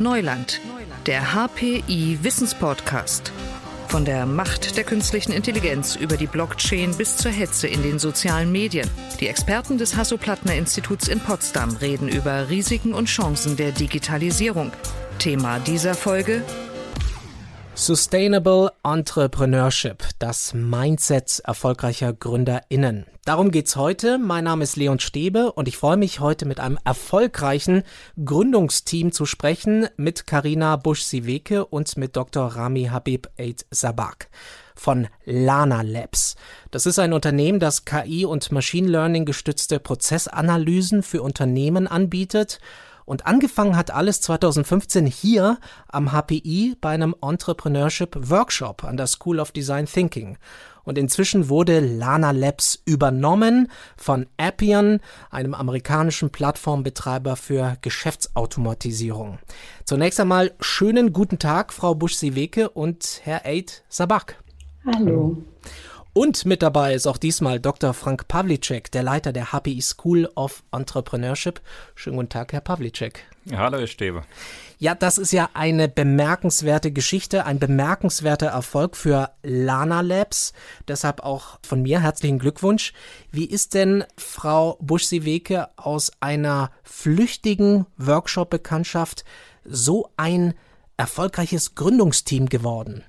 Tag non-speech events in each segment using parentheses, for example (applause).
Neuland, der HPI Wissenspodcast. Von der Macht der künstlichen Intelligenz über die Blockchain bis zur Hetze in den sozialen Medien. Die Experten des Hasso-Plattner-Instituts in Potsdam reden über Risiken und Chancen der Digitalisierung. Thema dieser Folge Sustainable Entrepreneurship, das Mindset erfolgreicher GründerInnen. Darum geht's heute. Mein Name ist Leon Stebe und ich freue mich heute mit einem erfolgreichen Gründungsteam zu sprechen mit Karina Busch-Siweke und mit Dr. Rami Habib Eid Sabak von Lana Labs. Das ist ein Unternehmen, das KI und Machine Learning gestützte Prozessanalysen für Unternehmen anbietet und angefangen hat alles 2015 hier am HPI bei einem Entrepreneurship Workshop an der School of Design Thinking. Und inzwischen wurde Lana Labs übernommen von Appian, einem amerikanischen Plattformbetreiber für Geschäftsautomatisierung. Zunächst einmal schönen guten Tag, Frau Busch-Siweke und Herr Eid Sabak. Hallo. Und mit dabei ist auch diesmal Dr. Frank Pavlicek, der Leiter der HPI School of Entrepreneurship. Schönen guten Tag, Herr Pavlicek. hallo, Herr Stäbe. Ja, das ist ja eine bemerkenswerte Geschichte, ein bemerkenswerter Erfolg für Lana Labs. Deshalb auch von mir herzlichen Glückwunsch. Wie ist denn Frau Busch-Siweke aus einer flüchtigen Workshop-Bekanntschaft so ein erfolgreiches Gründungsteam geworden?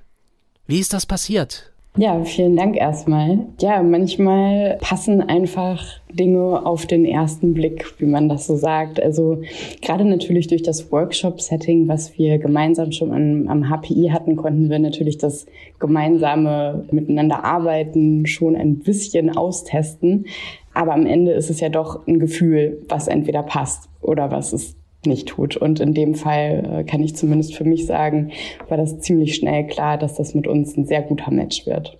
Wie ist das passiert? Ja, vielen Dank erstmal. Ja, manchmal passen einfach Dinge auf den ersten Blick, wie man das so sagt. Also gerade natürlich durch das Workshop-Setting, was wir gemeinsam schon am, am HPI hatten, konnten wir natürlich das gemeinsame Miteinander arbeiten schon ein bisschen austesten. Aber am Ende ist es ja doch ein Gefühl, was entweder passt oder was es nicht tut. Und in dem Fall äh, kann ich zumindest für mich sagen, war das ziemlich schnell klar, dass das mit uns ein sehr guter Match wird.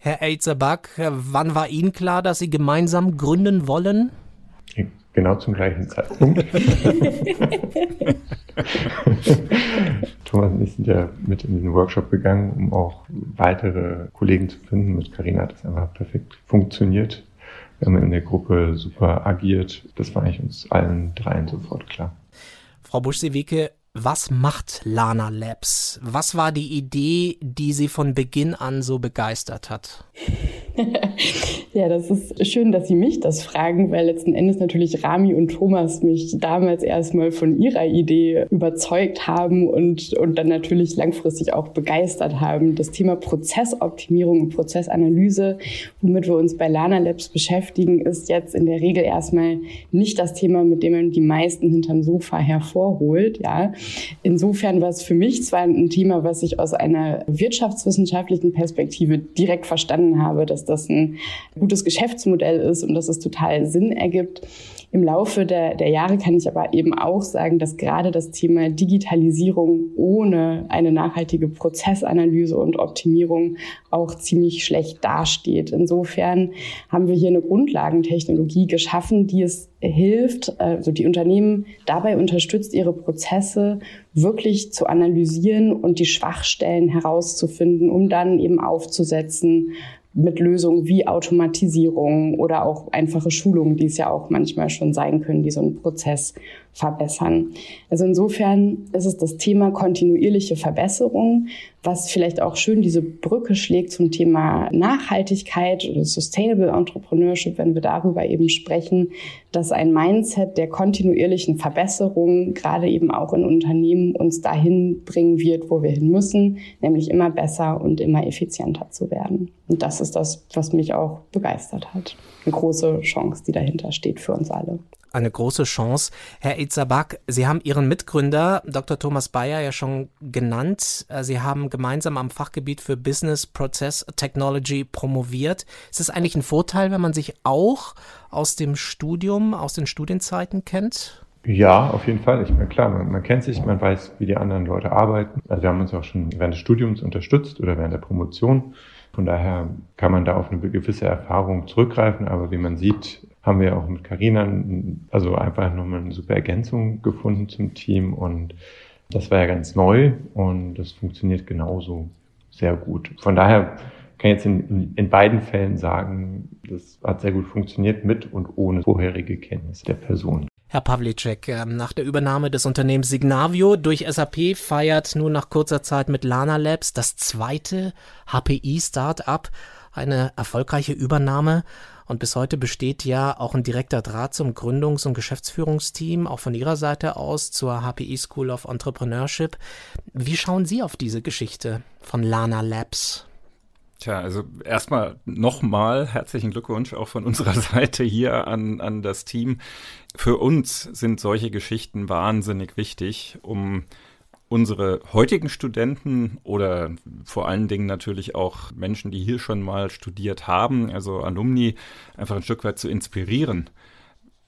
Herr Eizerbach, wann war Ihnen klar, dass Sie gemeinsam gründen wollen? Genau zum gleichen Zeitpunkt. (laughs) Thomas und ich sind ja mit in den Workshop gegangen, um auch weitere Kollegen zu finden. Mit Carina hat das einfach perfekt funktioniert. Wir haben in der Gruppe super agiert. Das war eigentlich uns allen dreien sofort klar. Frau Busch-Seweke, was macht Lana Labs? Was war die Idee, die Sie von Beginn an so begeistert hat? (laughs) ja, das ist schön, dass Sie mich das fragen, weil letzten Endes natürlich Rami und Thomas mich damals erstmal von ihrer Idee überzeugt haben und, und dann natürlich langfristig auch begeistert haben. Das Thema Prozessoptimierung und Prozessanalyse, womit wir uns bei Lana Labs beschäftigen, ist jetzt in der Regel erstmal nicht das Thema, mit dem man die meisten hinterm Sofa hervorholt. Ja, insofern war es für mich zwar ein Thema, was ich aus einer wirtschaftswissenschaftlichen Perspektive direkt verstanden habe, dass das ein gutes Geschäftsmodell ist und dass es total Sinn ergibt. Im Laufe der, der Jahre kann ich aber eben auch sagen, dass gerade das Thema Digitalisierung ohne eine nachhaltige Prozessanalyse und Optimierung auch ziemlich schlecht dasteht. Insofern haben wir hier eine Grundlagentechnologie geschaffen, die es hilft, also die Unternehmen dabei unterstützt, ihre Prozesse wirklich zu analysieren und die Schwachstellen herauszufinden, um dann eben aufzusetzen, mit Lösungen wie Automatisierung oder auch einfache Schulungen, die es ja auch manchmal schon sein können, die so einen Prozess verbessern. Also insofern ist es das Thema kontinuierliche Verbesserung, was vielleicht auch schön diese Brücke schlägt zum Thema Nachhaltigkeit oder Sustainable Entrepreneurship, wenn wir darüber eben sprechen, dass ein Mindset der kontinuierlichen Verbesserung gerade eben auch in Unternehmen uns dahin bringen wird, wo wir hin müssen, nämlich immer besser und immer effizienter zu werden. Und das ist das, was mich auch begeistert hat. Eine große Chance, die dahinter steht für uns alle eine große Chance. Herr Itzabak, Sie haben Ihren Mitgründer Dr. Thomas Bayer ja schon genannt. Äh, Sie haben gemeinsam am Fachgebiet für Business Process Technology promoviert. Ist es eigentlich ein Vorteil, wenn man sich auch aus dem Studium, aus den Studienzeiten kennt? Ja, auf jeden Fall. Ich meine, klar, man, man, kennt sich, man weiß, wie die anderen Leute arbeiten. Also wir haben uns auch schon während des Studiums unterstützt oder während der Promotion. Von daher kann man da auf eine gewisse Erfahrung zurückgreifen, aber wie man sieht, haben wir auch mit Carina also einfach nochmal eine super Ergänzung gefunden zum Team und das war ja ganz neu und das funktioniert genauso sehr gut. Von daher kann ich jetzt in, in beiden Fällen sagen, das hat sehr gut funktioniert mit und ohne vorherige Kenntnis der Person. Herr Pavlicek, ähm, nach der Übernahme des Unternehmens Signavio durch SAP feiert nun nach kurzer Zeit mit Lana Labs das zweite HPI-Startup eine erfolgreiche Übernahme. Und bis heute besteht ja auch ein direkter Draht zum Gründungs- und Geschäftsführungsteam, auch von Ihrer Seite aus zur HPI School of Entrepreneurship. Wie schauen Sie auf diese Geschichte von Lana Labs? Tja, also erstmal nochmal herzlichen Glückwunsch auch von unserer (laughs) Seite hier an, an das Team. Für uns sind solche Geschichten wahnsinnig wichtig, um unsere heutigen Studenten oder vor allen Dingen natürlich auch Menschen, die hier schon mal studiert haben, also Alumni, einfach ein Stück weit zu inspirieren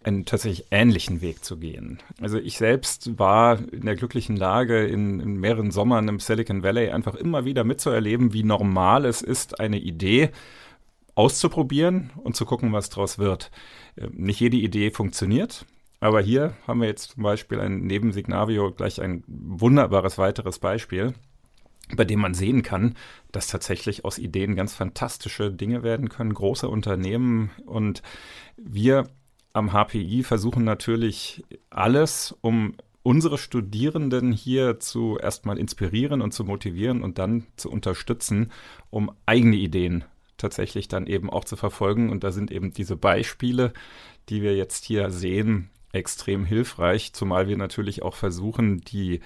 einen tatsächlich ähnlichen Weg zu gehen. Also ich selbst war in der glücklichen Lage, in, in, mehreren Sommern im Silicon Valley einfach immer wieder mitzuerleben, wie normal es ist, eine Idee auszuprobieren und zu gucken, was daraus wird. Ähm, nicht jede Idee funktioniert. Aber hier haben wir jetzt zum Beispiel ein neben Signavio gleich ein wunderbares weiteres Beispiel, bei dem man sehen kann, dass tatsächlich aus Ideen ganz fantastische Dinge werden können, große Unternehmen. Und wir am HPI versuchen natürlich alles, um unsere Studierenden hier zu erstmal inspirieren und zu motivieren und dann zu unterstützen, um eigene Ideen tatsächlich dann eben auch zu verfolgen. Und da sind eben diese Beispiele, die wir jetzt hier sehen, extrem hilfreich, zumal wir natürlich auch versuchen, die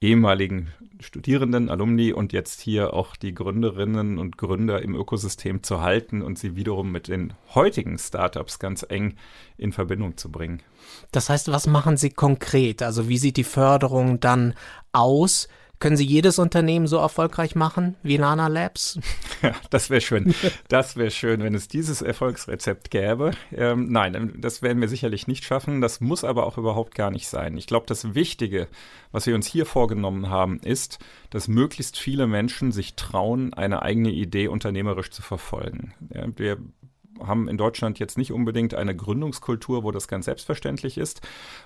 ehemaligen Studierenden, Alumni und jetzt hier auch die Gründerinnen und Gründer im Ökosystem zu halten und sie wiederum mit den heutigen Startups ganz eng in Verbindung zu bringen. Das heißt, was machen Sie konkret? Also wie sieht die Förderung dann aus? Können Sie jedes Unternehmen so erfolgreich machen wie Lana Labs? (laughs) Ja, das wäre schön. Das wäre schön, wenn es dieses Erfolgsrezept gäbe. Ähm, nein, das werden wir sicherlich nicht schaffen. Das muss aber auch überhaupt gar nicht sein. Ich glaube, das Wichtige, was wir uns hier vorgenommen haben, ist, dass möglichst viele Menschen sich trauen, eine eigene Idee unternehmerisch zu verfolgen. Ja, wir haben in Deutschland jetzt nicht unbedingt eine Gründungskultur, wo das ganz selbstverständlich ist.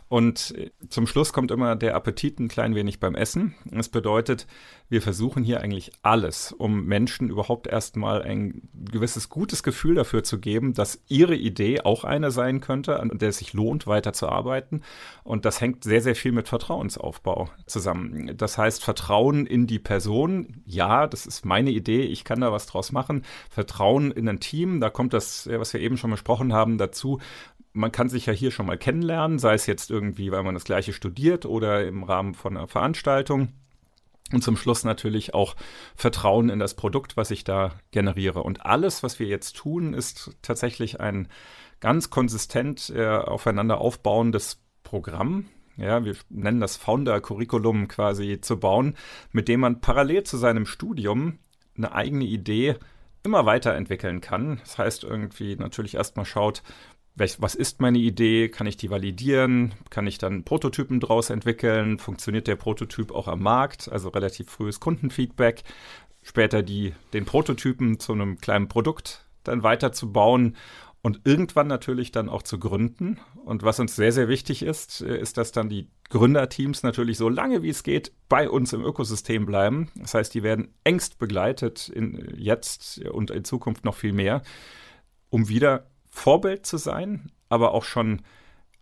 Und äh, zum Schluss kommt immer der Appetit ein klein wenig beim Essen. Das bedeutet, wir versuchen hier eigentlich alles, um Menschen überhaupt erstmal ein gewisses gutes Gefühl dafür zu geben, dass ihre Idee auch eine sein könnte, an der es sich lohnt, weiterzuarbeiten. Und das hängt sehr, sehr viel mit Vertrauensaufbau zusammen. Das heißt, Vertrauen in die Person. Ja, das ist meine Idee. Ich kann da was draus machen. Vertrauen in ein Team. Da kommt das, was wir eben schon besprochen haben, dazu man kann sich ja hier schon mal kennenlernen, sei es jetzt irgendwie, weil man das gleiche studiert oder im Rahmen von einer Veranstaltung. Und zum Schluss natürlich auch Vertrauen in das Produkt, was ich da generiere. Und alles, was wir jetzt tun, ist tatsächlich ein ganz konsistent äh, aufeinander aufbauendes Programm. Ja, wir nennen das Founder-Curriculum quasi zu bauen, mit dem man parallel zu seinem Studium eine eigene Idee immer weiterentwickeln kann. Das heißt irgendwie natürlich erstmal schaut, was ist meine Idee? Kann ich die validieren? Kann ich dann Prototypen draus entwickeln? Funktioniert der Prototyp auch am Markt? Also relativ frühes Kundenfeedback. Später die, den Prototypen zu einem kleinen Produkt dann weiterzubauen und irgendwann natürlich dann auch zu gründen. Und was uns sehr, sehr wichtig ist, äh, ist, dass dann die Gründerteams natürlich so lange wie es geht bei uns im Ökosystem bleiben. Das heißt, die werden engst begleitet in jetzt und in Zukunft noch viel mehr, um wieder Vorbild zu sein, aber auch schon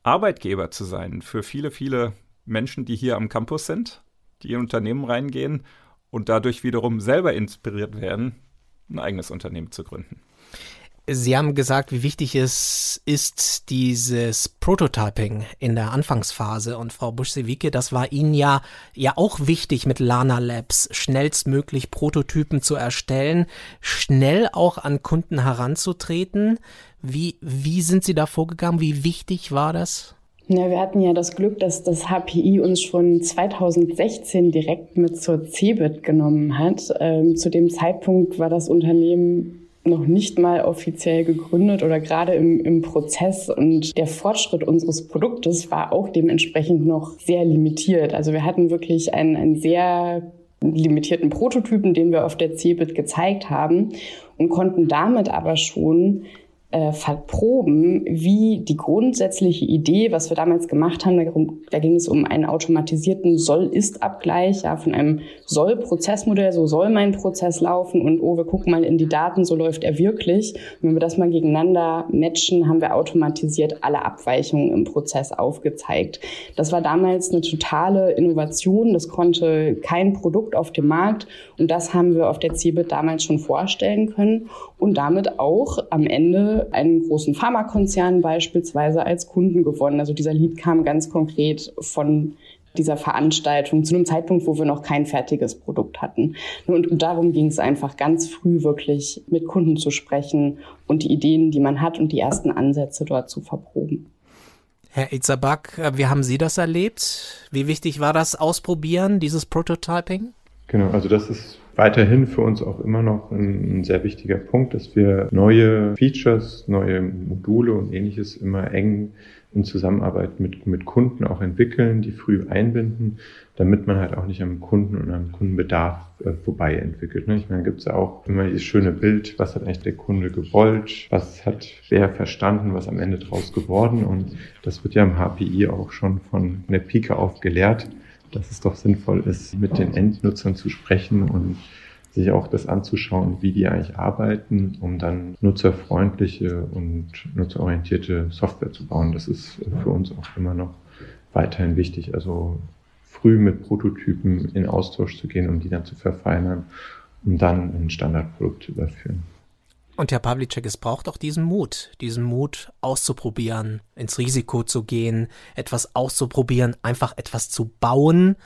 Arbeitgeber zu sein für viele, viele Menschen, die hier am Campus sind, die in Unternehmen reingehen und dadurch wiederum selber inspiriert werden, ein eigenes Unternehmen zu gründen. Sie haben gesagt, wie wichtig es ist, dieses Prototyping in der Anfangsphase. Und Frau Busch-Sewicke, das war Ihnen ja, ja auch wichtig, mit Lana Labs schnellstmöglich Prototypen zu erstellen, schnell auch an Kunden heranzutreten. Wie, wie sind Sie da vorgegangen? Wie wichtig war das? Ja, wir hatten ja das Glück, dass das HPI uns schon 2016 direkt mit zur CeBIT genommen hat. Ähm, zu dem Zeitpunkt war das Unternehmen noch nicht mal offiziell gegründet oder gerade im, im Prozess. Und der Fortschritt unseres Produktes war auch dementsprechend noch sehr limitiert. Also wir hatten wirklich einen, einen sehr limitierten Prototypen, den wir auf der CeBIT gezeigt haben und konnten damit aber schon äh, verproben, wie die grundsätzliche Idee, was wir damals gemacht haben, da ging es um einen automatisierten Soll-Ist-Abgleich ja, von einem Soll-Prozessmodell, so soll mein Prozess laufen und oh, wir gucken mal in die Daten, so läuft er wirklich. Und wenn wir das mal gegeneinander matchen, haben wir automatisiert alle Abweichungen im Prozess aufgezeigt. Das war damals eine totale Innovation, das konnte kein Produkt auf dem Markt und das haben wir auf der CeBIT damals schon vorstellen können und damit auch am Ende einen großen Pharmakonzern beispielsweise als Kunden gewonnen. Also dieser Lied kam ganz konkret von dieser Veranstaltung zu einem Zeitpunkt, wo wir noch kein fertiges Produkt hatten. Und darum ging es einfach ganz früh wirklich mit Kunden zu sprechen und die Ideen, die man hat und die ersten Ansätze dort zu verproben. Herr Itzabak, wie haben Sie das erlebt? Wie wichtig war das Ausprobieren, dieses Prototyping? Genau, also das ist weiterhin für uns auch immer noch ein, sehr wichtiger Punkt, dass wir neue Features, neue Module und ähnliches immer eng in Zusammenarbeit mit, mit Kunden auch entwickeln, die früh einbinden, damit man halt auch nicht am Kunden und am Kundenbedarf äh, vorbei entwickelt. Ne? Ich meine, gibt es ja auch immer dieses schöne Bild, was hat eigentlich der Kunde gewollt, was hat wer verstanden, was am Ende draus geworden und das wird ja im HPI auch schon von der Pike auf gelehrt dass es doch sinnvoll ist, mit den Endnutzern zu sprechen und sich auch das anzuschauen, wie die eigentlich arbeiten, um dann nutzerfreundliche und nutzerorientierte Software zu bauen. Das ist für uns auch immer noch weiterhin wichtig. Also früh mit Prototypen in Austausch zu gehen, um die dann zu verfeinern, um dann ein Standardprodukt zu überführen. Und Herr Pawlicek, es braucht auch diesen Mut, diesen Mut auszuprobieren, ins Risiko zu gehen, etwas auszuprobieren, einfach etwas zu bauen,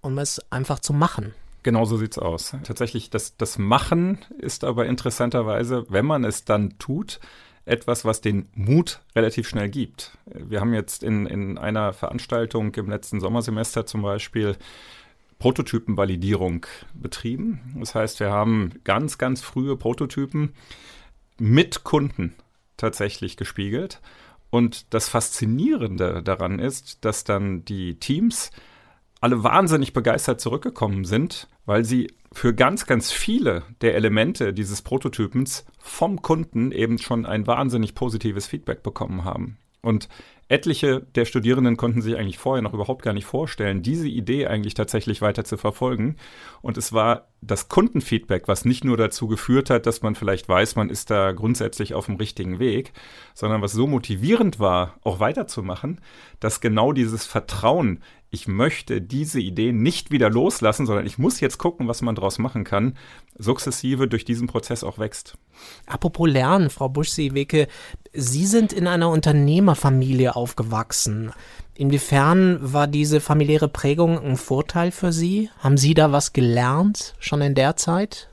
um es einfach zu machen. Genau so sieht's aus. Tatsächlich, das, das Machen ist aber interessanterweise, wenn man es dann tut, etwas, was den Mut relativ schnell gibt. Wir haben jetzt in, in einer Veranstaltung im letzten Sommersemester zum Beispiel Prototypenvalidierung betrieben. Das heißt, wir haben ganz, ganz frühe Prototypen mit Kunden tatsächlich gespiegelt. Und das Faszinierende daran ist, dass dann die Teams alle wahnsinnig begeistert zurückgekommen sind, weil sie für ganz, ganz viele der Elemente dieses Prototypens vom Kunden eben schon ein wahnsinnig positives Feedback bekommen haben. Und etliche der Studierenden konnten sich eigentlich vorher noch überhaupt gar nicht vorstellen, diese Idee eigentlich tatsächlich weiter zu verfolgen. Und es war das Kundenfeedback, was nicht nur dazu geführt hat, dass man vielleicht weiß, man ist da grundsätzlich auf dem richtigen Weg, sondern was so motivierend war, auch weiterzumachen, dass genau dieses Vertrauen ich möchte diese Idee nicht wieder loslassen, sondern ich muss jetzt gucken, was man daraus machen kann, sukzessive durch diesen Prozess auch wächst. Apropos Lernen, Frau Busch-Seeweke, Sie sind in einer Unternehmerfamilie aufgewachsen. Inwiefern war diese familiäre Prägung ein Vorteil für Sie? Haben Sie da was gelernt schon in der Zeit?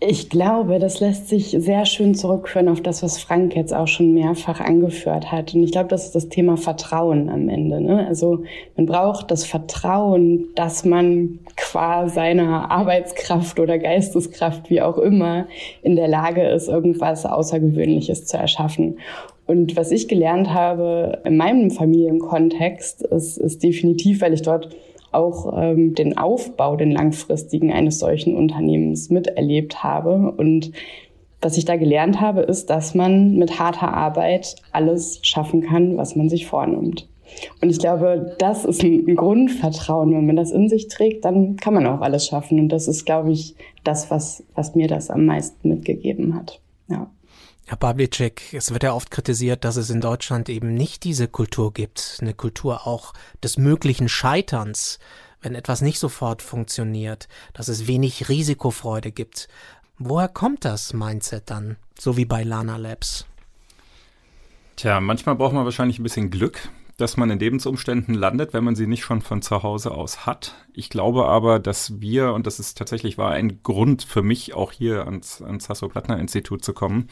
Ich glaube, das lässt sich sehr schön zurückführen auf das, was Frank jetzt auch schon mehrfach angeführt hat. Und ich glaube, das ist das Thema Vertrauen am Ende. Ne? Also man braucht das Vertrauen, dass man qua seiner Arbeitskraft oder Geisteskraft, wie auch immer, in der Lage ist, irgendwas Außergewöhnliches zu erschaffen. Und was ich gelernt habe in meinem Familienkontext, ist, ist definitiv, weil ich dort auch ähm, den Aufbau, den langfristigen eines solchen Unternehmens miterlebt habe. Und was ich da gelernt habe, ist, dass man mit harter Arbeit alles schaffen kann, was man sich vornimmt. Und ich glaube, das ist ein Grundvertrauen. Wenn man das in sich trägt, dann kann man auch alles schaffen. Und das ist, glaube ich, das, was, was mir das am meisten mitgegeben hat. Ja. Herr Pawlicek, es wird ja oft kritisiert, dass es in Deutschland eben nicht diese Kultur gibt, eine Kultur auch des möglichen Scheiterns, wenn etwas nicht sofort funktioniert, dass es wenig Risikofreude gibt. Woher kommt das Mindset dann, so wie bei Lana Labs? Tja, manchmal braucht man wahrscheinlich ein bisschen Glück, dass man in Lebensumständen landet, wenn man sie nicht schon von zu Hause aus hat. Ich glaube aber, dass wir, und das ist tatsächlich war ein Grund für mich, auch hier ans, ans Hasso-Plattner-Institut zu kommen,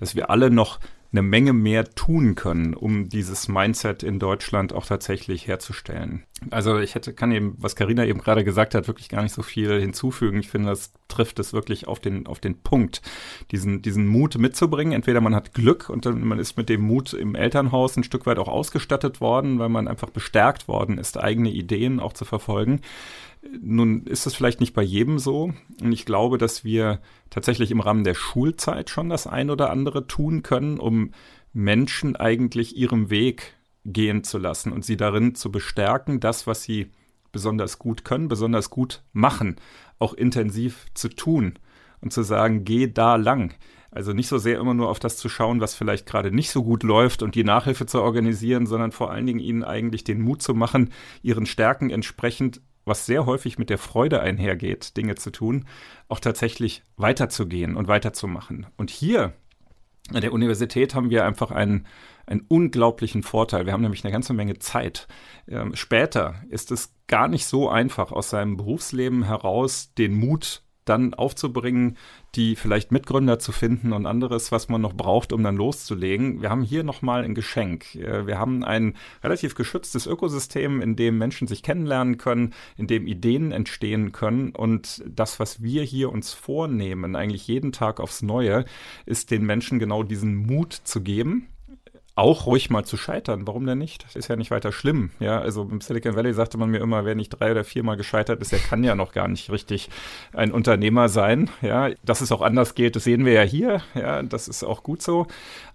dass wir alle noch eine Menge mehr tun können, um dieses Mindset in Deutschland auch tatsächlich herzustellen. Also ich hätte, kann eben, was Karina eben gerade gesagt hat, wirklich gar nicht so viel hinzufügen. Ich finde, das trifft es wirklich auf den, auf den Punkt, diesen, diesen Mut mitzubringen. Entweder man hat Glück und dann, man ist mit dem Mut im Elternhaus ein Stück weit auch ausgestattet worden, weil man einfach bestärkt worden ist, eigene Ideen auch zu verfolgen Nun ist es vielleicht nicht bei jedem so. Und ich glaube, dass wir tatsächlich im Rahmen der Schulzeit schon das ein oder andere tun können, um Menschen eigentlich ihrem Weg gehen zu lassen und sie darin zu bestärken, das, was sie besonders gut können, besonders gut machen, auch intensiv zu tun und zu sagen, geh da lang. Also nicht so sehr immer nur auf das zu schauen, was vielleicht gerade nicht so gut läuft und die Nachhilfe zu organisieren, sondern vor allen Dingen ihnen eigentlich den Mut zu machen, ihren Stärken entsprechend, was sehr häufig mit der Freude einhergeht, Dinge zu tun, auch tatsächlich weiterzugehen und weiterzumachen. Und hier an der Universität haben wir einfach einen, einen unglaublichen Vorteil. Wir haben nämlich eine ganze Menge Zeit. Ähm, später ist es gar nicht so einfach, aus seinem Berufsleben heraus den Mut dann aufzubringen, die vielleicht Mitgründer zu finden und anderes, was man noch braucht, um dann loszulegen. Wir haben hier nochmal ein Geschenk. Äh, wir haben ein relativ geschütztes Ökosystem, in dem Menschen sich kennenlernen können, in dem Ideen entstehen können. Und das, was wir hier uns vornehmen, eigentlich jeden Tag aufs Neue, ist den Menschen genau diesen Mut zu geben, auch ruhig mal zu scheitern. Warum denn nicht? Das ist ja nicht weiter schlimm. Ja, also im Silicon Valley sagte man mir immer, wer nicht drei oder viermal gescheitert ist, der kann ja noch gar nicht richtig ein Unternehmer sein. Ja, dass es auch anders geht, das sehen wir ja hier. Ja, das ist auch gut so.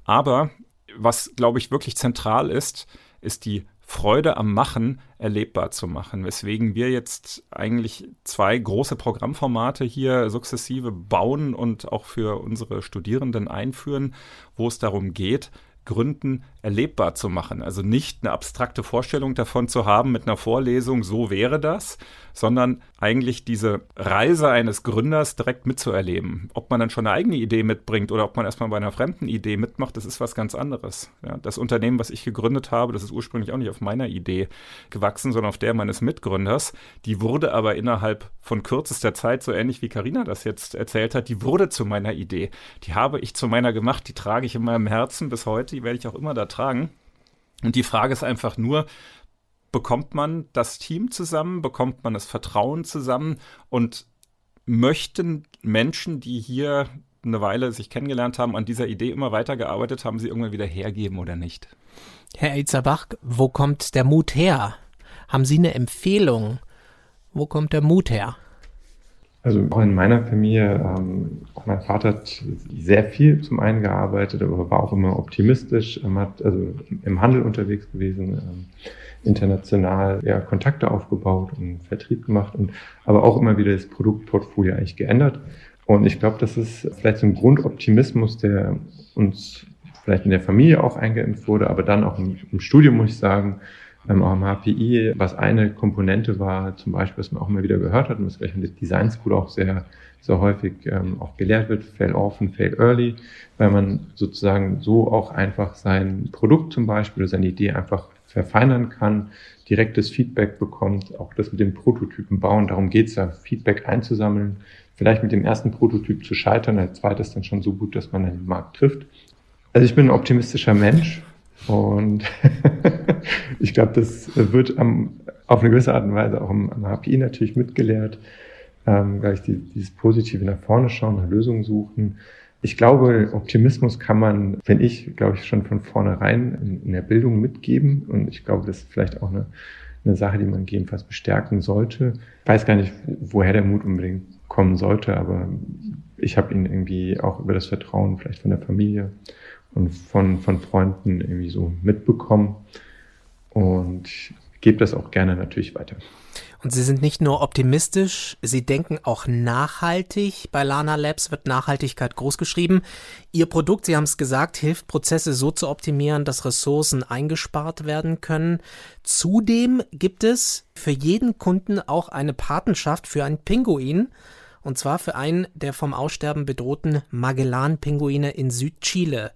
Aber was, glaube ich, wirklich zentral ist, ist die Freude am Machen erlebbar zu machen. Weswegen wir jetzt eigentlich zwei große Programmformate hier sukzessive bauen und auch für unsere Studierenden einführen, wo es darum geht, Gründen erlebbar zu machen. Also nicht eine abstrakte Vorstellung davon zu haben mit einer Vorlesung, so wäre das, sondern eigentlich diese Reise eines Gründers direkt mitzuerleben. Ob man dann schon eine eigene Idee mitbringt oder ob man erstmal bei einer fremden Idee mitmacht, das ist was ganz anderes. Ja, das Unternehmen, was ich gegründet habe, das ist ursprünglich auch nicht auf meiner Idee gewachsen, sondern auf der meines Mitgründers. Die wurde aber innerhalb von kürzester Zeit, so ähnlich wie Karina das jetzt erzählt hat, die wurde zu meiner Idee. Die habe ich zu meiner gemacht, die trage ich in meinem Herzen bis heute, die werde ich auch immer da tragen. Und die Frage ist einfach nur, bekommt man das Team zusammen, bekommt man das Vertrauen zusammen und möchten Menschen, die hier eine Weile sich kennengelernt haben, an dieser Idee immer weitergearbeitet haben, sie irgendwann wieder hergeben oder nicht? Herr Elzerbach, wo kommt der Mut her? Haben Sie eine Empfehlung? Wo kommt der Mut her? Also auch in meiner Familie, ähm, mein Vater hat sehr viel zum einen gearbeitet, aber war auch immer optimistisch, ähm, hat also im Handel unterwegs gewesen. Ähm, international ja, Kontakte aufgebaut und Vertrieb gemacht und aber auch immer wieder das Produktportfolio eigentlich geändert. Und ich glaube, das ist vielleicht so ein Grundoptimismus, der uns vielleicht in der Familie auch eingeimpft wurde, aber dann auch im, im Studium, muss ich sagen, ähm, auch HPI, was eine Komponente war, zum Beispiel, was man auch immer wieder gehört hat und was vielleicht in der Design School auch sehr, sehr häufig ähm, auch gelehrt wird, fail often, fail early, weil man sozusagen so auch einfach sein Produkt zum Beispiel oder seine Idee einfach verfeinern kann, direktes Feedback bekommt, auch das mit den Prototypen bauen. Darum geht es ja, Feedback einzusammeln, vielleicht mit dem ersten Prototyp zu scheitern, der zweite ist dann schon so gut, dass man den Markt trifft. Also ich bin ein optimistischer Mensch und (laughs) ich glaube, das wird am, auf eine gewisse Art und Weise auch am, HPI natürlich mitgelehrt, ähm, gleich die, dieses Positive nach vorne schauen, nach Lösungen suchen ich glaube, Optimismus kann man, wenn ich, glaube ich, schon von vornherein in der Bildung mitgeben. Und ich glaube, das ist vielleicht auch eine, eine Sache, die man gegebenenfalls bestärken sollte. Ich weiß gar nicht, woher der Mut unbedingt kommen sollte, aber ich habe ihn irgendwie auch über das Vertrauen vielleicht von der Familie und von, von Freunden irgendwie so mitbekommen und gebe das auch gerne natürlich weiter. Und Sie sind nicht nur optimistisch, Sie denken auch nachhaltig. Bei Lana Labs wird Nachhaltigkeit großgeschrieben. Ihr Produkt, Sie haben es gesagt, hilft Prozesse so zu optimieren, dass Ressourcen eingespart werden können. Zudem gibt es für jeden Kunden auch eine Patenschaft für einen Pinguin. Und zwar für einen der vom Aussterben bedrohten Magellan-Pinguine in Südchile.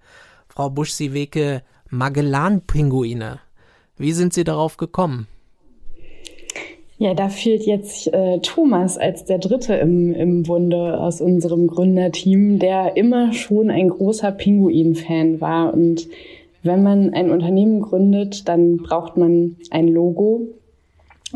Frau Busch-Sieweke, Magellan-Pinguine. Wie sind Sie darauf gekommen? Ja, da fehlt jetzt äh, Thomas als der Dritte im, im Bunde aus unserem Gründerteam, der immer schon ein großer Pinguin-Fan war. Und wenn man ein Unternehmen gründet, dann braucht man ein Logo.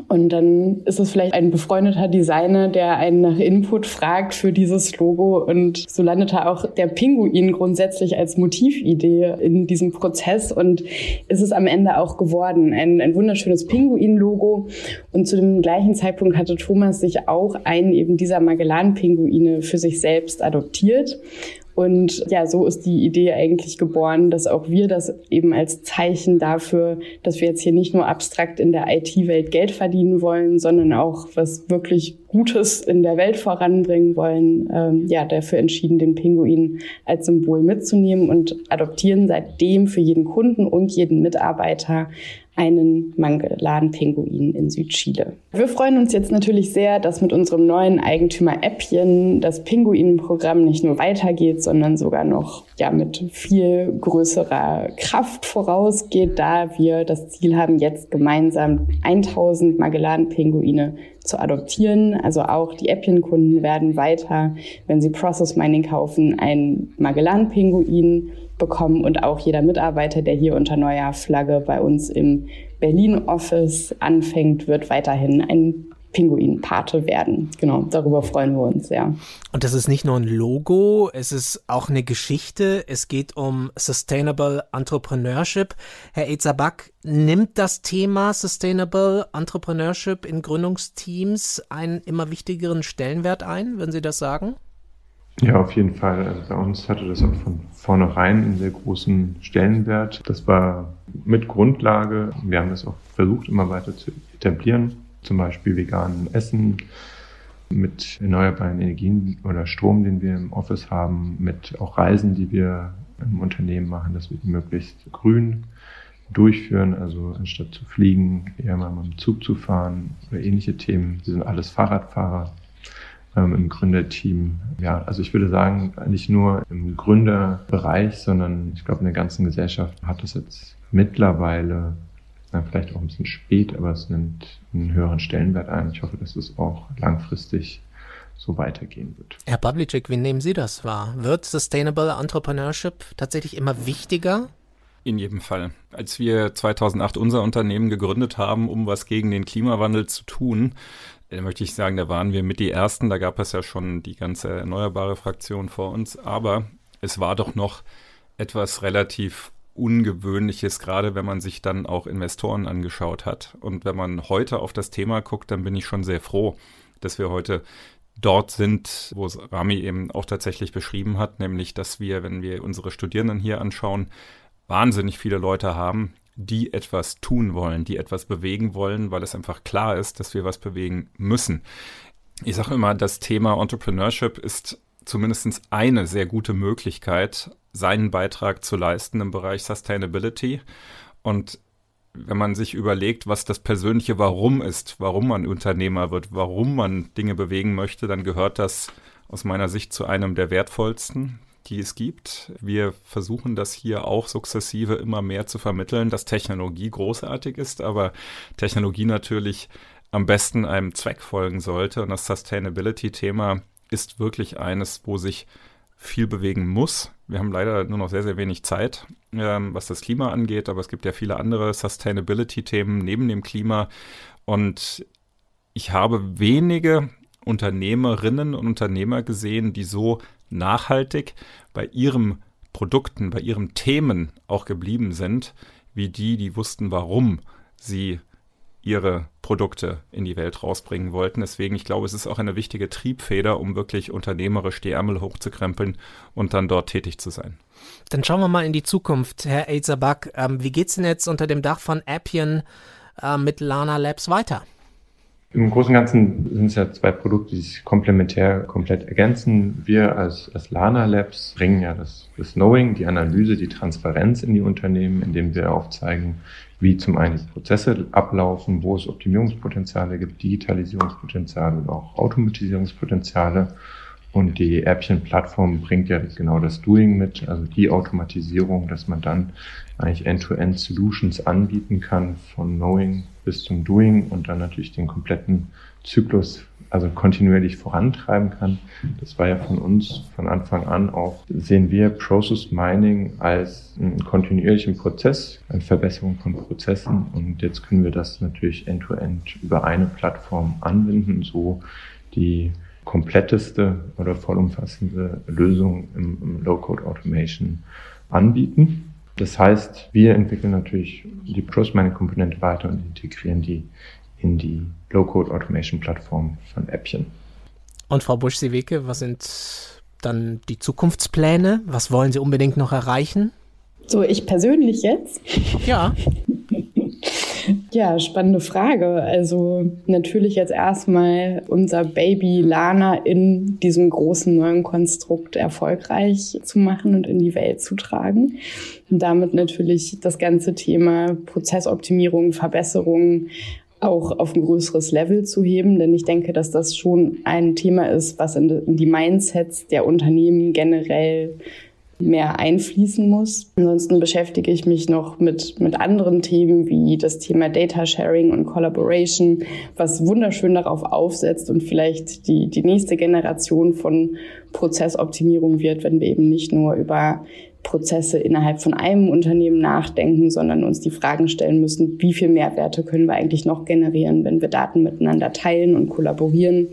Und dann ist es vielleicht ein befreundeter Designer, der einen nach Input fragt für dieses Logo. Und so landete auch der Pinguin grundsätzlich als Motividee in diesem Prozess und ist es am Ende auch geworden. Ein, ein wunderschönes Pinguin-Logo. Und zu dem gleichen Zeitpunkt hatte Thomas sich auch einen eben dieser Magellan-Pinguine für sich selbst adoptiert und ja, so ist die Idee eigentlich geboren, dass auch wir das eben als Zeichen dafür, dass wir jetzt hier nicht nur abstrakt in der IT-Welt Geld verdienen wollen, sondern auch was wirklich Gutes in der Welt voranbringen wollen, ähm, ja, dafür entschieden, den Pinguin als Symbol mitzunehmen und adoptieren seitdem für jeden Kunden und jeden Mitarbeiter einen Mangelan-Pinguin in Südchile. Wir freuen uns jetzt natürlich sehr, dass mit unserem neuen Eigentümer Äppchen das Pinguinenprogramm nicht nur weitergeht, sondern sogar noch ja, mit viel größerer Kraft vorausgeht, da wir das Ziel haben, jetzt gemeinsam 1000 Magellan-Pinguine zu adoptieren. Also auch die Äppchen-Kunden werden weiter, wenn sie Process Mining kaufen, einen Magellan-Pinguin bekommen und auch jeder Mitarbeiter, der hier unter neuer Flagge bei uns im Berlin-Office anfängt, wird weiterhin ein Pinguin-Pate werden. Genau, darüber freuen wir uns sehr. Und das ist nicht nur ein Logo, es ist auch eine Geschichte. Es geht um Sustainable Entrepreneurship. Herr Ezabak, nimmt das Thema Sustainable Entrepreneurship in Gründungsteams einen immer wichtigeren Stellenwert ein, würden Sie das sagen? Ja, auf jeden Fall. Also bei uns hatte das auch von vornherein einen sehr großen Stellenwert. Das war mit Grundlage. Wir haben das auch versucht, immer weiter zu etablieren. Zum Beispiel veganen Essen mit erneuerbaren Energien oder Strom, den wir im Office haben, mit auch Reisen, die wir im Unternehmen machen, dass wir die möglichst grün durchführen, also anstatt zu fliegen, eher mal mit dem Zug zu fahren oder ähnliche Themen. Wir sind alles Fahrradfahrer ähm, im Gründerteam. Ja, also ich würde sagen, nicht nur im Gründerbereich, sondern ich glaube, in der ganzen Gesellschaft hat es jetzt mittlerweile, na, vielleicht auch ein bisschen spät, aber es nimmt einen höheren Stellenwert ein. Ich hoffe, dass es auch langfristig so weitergehen wird. Herr Pavlicek, wie nehmen Sie das wahr? Wird Sustainable Entrepreneurship tatsächlich immer wichtiger? In jedem Fall. Als wir 2008 unser Unternehmen gegründet haben, um was gegen den Klimawandel zu tun, da möchte ich sagen, da waren wir mit die Ersten. Da gab es ja schon die ganze erneuerbare Fraktion vor uns. Aber es war doch noch etwas relativ Ungewöhnliches, gerade wenn man sich dann auch Investoren angeschaut hat. Und wenn man heute auf das Thema guckt, dann bin ich schon sehr froh, dass wir heute dort sind, wo es Rami eben auch tatsächlich beschrieben hat, nämlich dass wir, wenn wir unsere Studierenden hier anschauen, wahnsinnig viele Leute haben, die etwas tun wollen, die etwas bewegen wollen, weil es einfach klar ist, dass wir was bewegen müssen. Ich sage immer, das Thema Entrepreneurship ist zumindest eine sehr gute Möglichkeit, seinen Beitrag zu leisten im Bereich Sustainability. Und wenn man sich überlegt, was das persönliche Warum ist, warum man Unternehmer wird, warum man Dinge bewegen möchte, dann gehört das aus meiner Sicht zu einem der wertvollsten die es gibt. Wir versuchen das hier auch sukzessive immer mehr zu vermitteln, dass Technologie großartig ist, aber Technologie natürlich am besten einem Zweck folgen sollte. Und das Sustainability-Thema ist wirklich eines, wo sich viel bewegen muss. Wir haben leider nur noch sehr, sehr wenig Zeit, ähm, was das Klima angeht, aber es gibt ja viele andere Sustainability-Themen neben dem Klima. Und ich habe wenige Unternehmerinnen und Unternehmer gesehen, die so nachhaltig bei ihren Produkten, bei ihren Themen auch geblieben sind, wie die, die wussten, warum sie ihre Produkte in die Welt rausbringen wollten. Deswegen, ich glaube, es ist auch eine wichtige Triebfeder, um wirklich unternehmerisch die Ärmel hochzukrempeln und dann dort tätig zu sein. Dann schauen wir mal in die Zukunft, Herr Elzabak. Ähm, wie es denn jetzt unter dem Dach von Appian äh, mit Lana Labs weiter? Im Großen und Ganzen sind es ja zwei Produkte, die sich komplementär komplett ergänzen. Wir als, als Lana Labs bringen ja das, das Knowing, die Analyse, die Transparenz in die Unternehmen, indem wir aufzeigen, wie zum einen die Prozesse ablaufen, wo es Optimierungspotenziale gibt, Digitalisierungspotenziale und auch Automatisierungspotenziale. Und die Appchen-Plattform bringt ja genau das Doing mit, also die Automatisierung, dass man dann eigentlich End-to-End -End Solutions anbieten kann, von Knowing bis zum Doing und dann natürlich den kompletten Zyklus also kontinuierlich vorantreiben kann. Das war ja von uns von Anfang an auch, sehen wir Process Mining als einen kontinuierlichen Prozess, eine Verbesserung von Prozessen und jetzt können wir das natürlich end-to-end -end über eine Plattform anwenden, so die kompletteste oder vollumfassende Lösung im, im Low-Code Automation anbieten. Das heißt, wir entwickeln natürlich die Process Mining Komponente weiter und integrieren die in die Low-Code-Automation-Plattform von Äppchen. Und Frau Busch-Sieweke, was sind dann die Zukunftspläne? Was wollen Sie unbedingt noch erreichen? So, ich persönlich jetzt? (laughs) Ja. (laughs) Ja, spannende Frage. Also natürlich jetzt erstmal unser Baby Lana in diesem großen neuen Konstrukt erfolgreich zu machen und in die Welt zu tragen. Und damit natürlich das ganze Thema Prozessoptimierung, Verbesserung auch auf ein größeres Level zu heben, denn ich denke, dass das schon ein Thema ist, was in die Mindsets der Unternehmen generell mehr einfließen muss. Ansonsten beschäftige ich mich noch mit, mit anderen Themen wie das Thema Data Sharing und Collaboration, was wunderschön darauf aufsetzt und vielleicht die, die nächste Generation von Prozessoptimierung wird, wenn wir eben nicht nur über Prozesse innerhalb von einem Unternehmen nachdenken, sondern uns die Fragen stellen müssen, wie viel Mehrwerte können wir eigentlich noch generieren, wenn wir Daten miteinander teilen und kollaborieren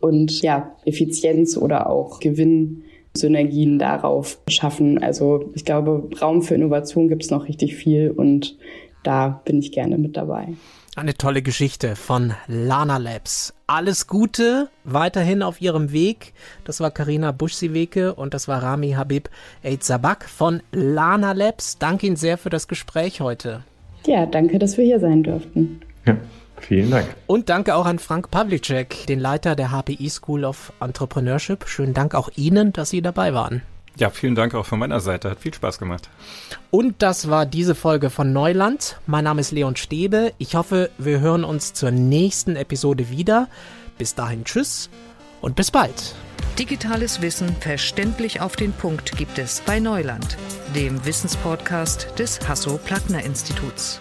und ja, Effizienz oder auch Gewinnsynergien darauf schaffen. Also ich glaube, Raum für Innovation gibt es noch richtig viel und da bin ich gerne mit dabei. Eine tolle Geschichte von Lana Labs. Alles Gute weiterhin auf ihrem Weg. Das war Karina Buschsiweke und das war Rami Habib Eidzabak von Lana Labs. Danke Ihnen sehr für das Gespräch heute. Ja, danke, dass wir hier sein durften. Ja, vielen Dank. Und danke auch an Frank Pawlicek, den Leiter der HPI School of Entrepreneurship. Schönen Dank auch Ihnen, dass Sie dabei waren. Ja, vielen Dank auch von meiner Seite. Hat viel Spaß gemacht. Und das war diese Folge von Neuland. Mein Name ist Leon Stäbe. Ich hoffe, wir hören uns zur nächsten Episode wieder. Bis dahin tschüss und bis bald. Digitales Wissen verständlich auf den Punkt gibt es bei Neuland, dem Wissenspodcast des Hasso-Plattner-Instituts.